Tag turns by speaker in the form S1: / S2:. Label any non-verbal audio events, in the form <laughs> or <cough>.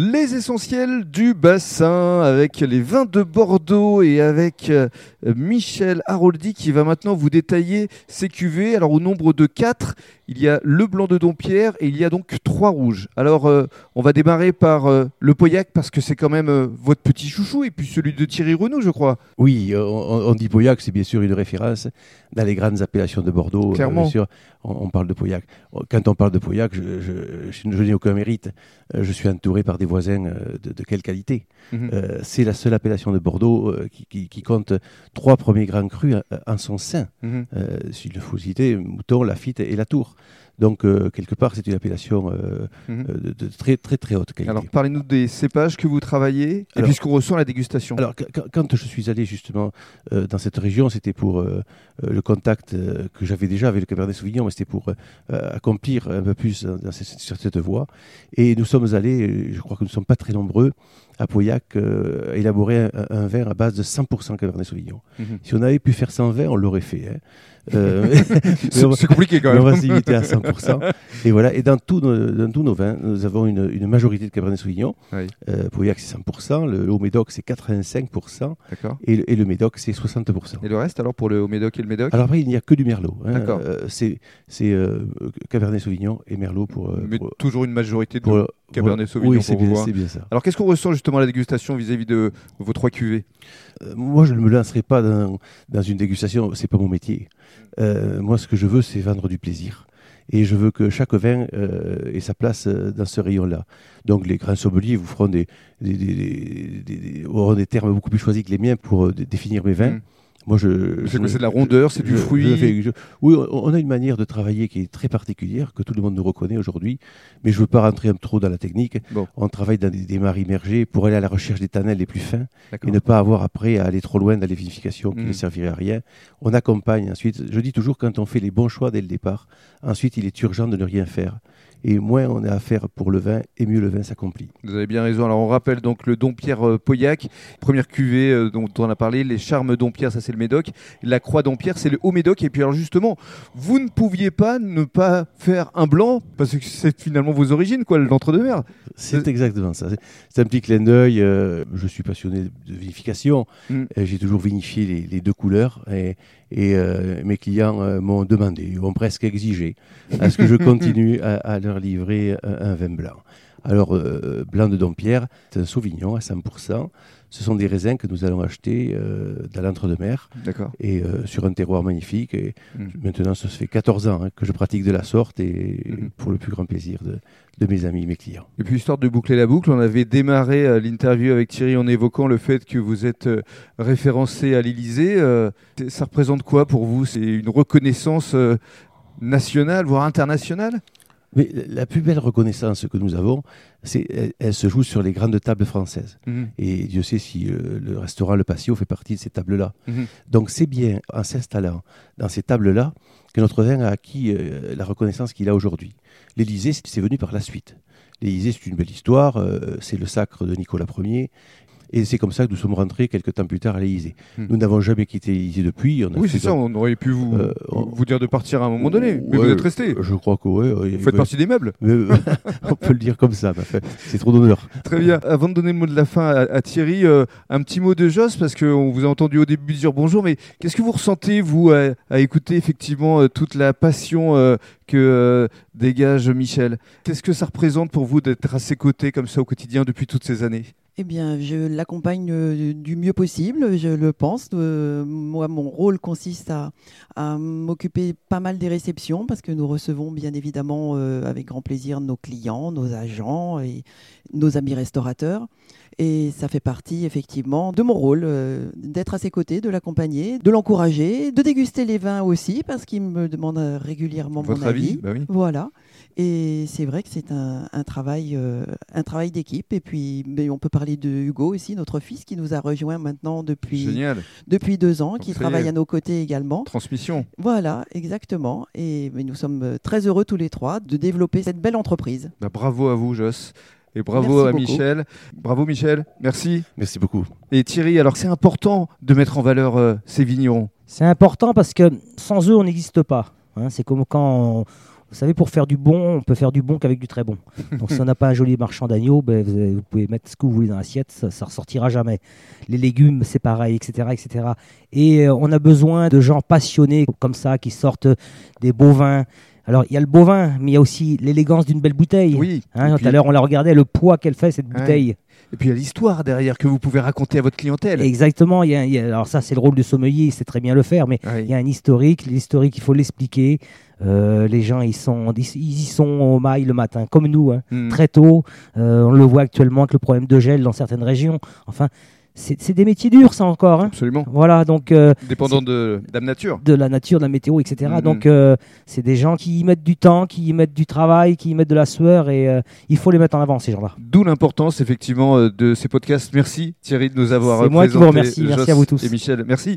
S1: Les essentiels du bassin avec les vins de Bordeaux et avec euh, Michel Haroldi qui va maintenant vous détailler ces cuvées. Alors au nombre de quatre, il y a le blanc de Dompierre et il y a donc trois rouges. Alors euh, on va démarrer par euh, le Pauillac parce que c'est quand même euh, votre petit chouchou et puis celui de Thierry Renaud je crois.
S2: Oui, on, on dit Pauillac, c'est bien sûr une référence dans les grandes appellations de Bordeaux.
S1: Clairement.
S2: bien sûr, on, on parle de Pauillac. Quand on parle de Pauillac, je, je, je, je n'ai aucun mérite. Je suis entouré par des voisins euh, de, de quelle qualité
S1: Mhm.
S2: Euh, C'est la seule appellation de Bordeaux euh, qui, qui- qui compte trois premiers grands crus en son sein.
S1: Mhm.
S2: S'il le faut citer, Mouton, Lafitte et la Tour. Donc, euh, quelque part, c'est une appellation euh,
S1: Mhm.
S2: euh, de, de très, très, très haute qualité.
S1: Alors parlez-nous des cépages que vous travaillez et
S2: Alors-
S1: puis ce qu'on ressent la dégustation.
S2: Alors, qu- qu- quand je suis allé justement euh, dans cette région, c'était pour le contact que j'avais déjà avec le Cabernet Sauvignon, mais c'était pour accomplir un peu plus dans, dans cette, sur cette voie. Et nous sommes allés, je crois que nous ne sommes pas très nombreux, à Pauillac, euh, élaborer un, un vin à base de 100% Cabernet Sauvignon.
S1: Mhm.
S2: Si on avait pu faire 120, on l'aurait fait. hein. <laughs> Euh,
S1: C'est compliqué quand
S2: mais on
S1: même.
S2: va se limiter à 100%. Et voilà. Et dans tous nos, vins, nous avons une, une majorité de Cabernet Sauvignon.
S1: Oui.
S2: Euh, Pauillac, c'est 100%. Le, le Haut-Médoc, c'est 85%.
S1: D'accord.
S2: Et, le- et le Médoc, c'est 60%.
S1: Et le reste alors pour le haut Médoc et le Médoc?
S2: Alors après, il n'y a que du Merlot. hein.
S1: D'accord.
S2: Euh, c'est c'est Cabernet Sauvignon et Merlot pour.
S1: Mais
S2: pour-
S1: toujours une majorité de
S2: pour-
S1: Cabernet Sauvignon
S2: Oui, c'est
S1: pour
S2: bien,
S1: voir.
S2: c'est bien ça.
S1: Alors qu'est-ce qu'on ressent justement à la dégustation vis-à-vis de vos trois cuvées
S2: Euh, moi, je ne me lancerai pas dans, dans une dégustation, c'est pas mon métier. Euh, moi, ce que je veux, c'est vendre du plaisir. Et je veux que chaque vin euh, ait sa place euh, dans ce rayon-là. Donc, les grands sommeliers vous feront des, des, des- des- des- des- auront des termes beaucoup plus choisis que les miens pour euh, dé- définir mes vins.
S1: Mm.
S2: Moi, je.
S1: C'est de la rondeur, c'est du fruit
S2: je fais- je- Oui, on a une manière de travailler qui est très particulière, que tout le monde nous reconnaît aujourd'hui. Mais je ne veux pas rentrer un peu trop dans la technique.
S1: Bon.
S2: On travaille dans des, des mares immergées pour aller à la recherche des tannels les plus fins et ne pas avoir après à aller trop loin dans les vinifications qui
S1: Mm.
S2: ne serviraient à rien. On accompagne ensuite. Je dis toujours, quand on fait les bons choix dès le départ, ensuite il est urgent de ne rien faire. Et moins on a à faire pour le vin, et mieux le vin s'accomplit.
S1: Vous avez bien raison. Alors on rappelle donc le Dompierre euh, Pauillac, première cuvée euh, dont, on a parlé, les charmes Dompierre, ça c'est le Médoc, la Croix Dompierre, c'est le Haut Médoc. Et puis alors justement, vous ne pouviez pas ne pas faire un blanc parce que c'est finalement vos origines, quoi, l'entre-deux-mer.
S2: C'est exactement ça. C'est- un petit clin d'œil. euh, je suis passionné de vinification.
S1: Mm.
S2: J'ai toujours vinifié les, les deux couleurs et, et, euh, mes clients euh, m'ont demandé, ont presque exigé, à ce que je continue à, leur livrer un, un vin blanc. Alors, euh, blanc de Dompierre, c'est un Sauvignon à 100%. Ce sont des raisins que nous allons acheter euh, dans l'entre-deux-mer
S1: D'accord.
S2: et euh, sur un terroir magnifique. Et
S1: Mm.
S2: maintenant, ça se fait 14 ans hein, que je pratique de la sorte et
S1: Mhm.
S2: pour le plus grand plaisir de, de mes amis, mes clients.
S1: Et puis histoire de boucler la boucle, on avait démarré l'interview avec Thierry en évoquant le fait que vous êtes référencé à l'Élysée. Ça représente quoi pour vous? C'est une reconnaissance nationale, voire internationale?
S2: Mais la plus belle reconnaissance que nous avons, c'est, elle, elle se joue sur les grandes tables françaises.
S1: Mhm.
S2: Et Dieu sait si euh, le restaurant Le Patio fait partie de ces tables-là.
S1: Mhm.
S2: Donc c'est bien en s'installant dans ces tables-là que notre vin a acquis euh, la reconnaissance qu'il a aujourd'hui. L'Élysée, c'est c'est venu par la suite. L'Élysée, c'est une belle histoire, euh, c'est le sacre de Nicolas Ier. Et c'est comme ça que nous sommes rentrés quelques temps plus tard à l'Élysée.
S1: Mhm.
S2: Nous n'avons jamais quitté l'Élysée depuis. On a
S1: Oui, c'est ça, on aurait pu vous,
S2: Euh, on-
S1: vous dire de partir à un moment donné, mais
S2: Ouais,
S1: vous êtes resté.
S2: Je crois que oui.
S1: Vous faites partie des meubles. <laughs>
S2: on peut le dire comme ça, mais c'est trop d'honneur. <laughs>
S1: Très bien. Avant de donner le mot de la fin à, à Thierry, euh, un petit mot de Joss, parce qu'on vous a entendu au début dire bonjour, mais qu'est-ce que vous ressentez, vous, à, à écouter effectivement euh, toute la passion euh, que euh, dégage Michel? Qu'est-ce que ça représente pour vous d'être à ses côtés comme ça au quotidien depuis toutes ces années?
S3: Eh bien, je l'accompagne euh, du mieux possible, je le pense. Euh, moi, mon rôle consiste à, m'occuper pas mal des réceptions parce que nous recevons bien évidemment euh, avec grand plaisir nos clients, nos agents et nos amis restaurateurs. Et ça fait partie effectivement de mon rôle euh, d'être à ses côtés, de l'accompagner, de l'encourager, de déguster les vins aussi parce qu'il me demande régulièrement
S1: Votre
S3: mon
S1: avis
S3: avis.
S1: Bah oui.
S3: Voilà. Et c'est vrai que c'est un, un travail, euh, un travail d'équipe. Et puis, mais on peut parler de Hugo aussi, notre fils, qui nous a rejoint maintenant depuis,
S1: Génial.
S3: depuis deux ans,
S1: Donc
S3: qui travaille à nos côtés également.
S1: Transmission.
S3: Voilà, exactement. Et mais nous sommes euh, très heureux tous les trois de développer cette belle entreprise.
S1: Bah, bravo à vous, Joss. Et bravo
S3: Merci
S1: à
S3: beaucoup.
S1: Michel. Bravo Michel. Merci.
S2: Merci beaucoup.
S1: Et Thierry, alors c'est important de mettre en valeur euh, ces vignerons.
S4: C'est important parce que sans eux, on n'existe pas. hein. c'est comme quand on, Vous savez, pour faire du bon, on peut faire du bon qu'avec du très bon. <laughs> Donc si on n'a pas un joli marchand d'agneau, ben, vous, pouvez mettre ce que vous voulez dans l'assiette, ça, ça ressortira jamais. Les légumes, c'est pareil, etc., etc. Et euh, on a besoin de gens passionnés comme ça qui sortent des beaux vins. Alors il y a le beau vin, mais il y a aussi l'élégance d'une belle bouteille.
S1: Oui.
S4: Hein, tout à l'heure, on la regardait, le poids qu'elle fait, cette
S1: Ouais.
S4: bouteille.
S1: et puis il y a l'histoire derrière que vous pouvez raconter à votre clientèle.
S4: Exactement. il y a- il y a- alors ça, c'est le rôle du sommelier, il sait très bien le faire, mais il y a un historique. L'historique, il faut l'expliquer. Euh, les gens, ils, sont, ils y sont au mail le matin, comme nous, hein,
S1: Mm.
S4: très tôt. Euh, on le voit actuellement avec le problème de gel dans certaines régions. Enfin, c'est des métiers durs, ça encore. hein.
S1: Absolument.
S4: Voilà, donc euh,
S1: Dépendant de Dame Nature.
S4: de la nature, de la météo, etc.
S1: Mhm.
S4: Donc, euh, c'est des gens qui y mettent du temps, qui y mettent du travail, qui y mettent de la sueur, et euh, il faut les mettre en avant, ces gens-là.
S1: D'où l'importance effectivement euh, de ces podcasts. Merci Thierry de nous avoir
S4: C'est moi qui vous
S1: présenté.
S4: Merci à vous tous.
S1: Et Michel, merci.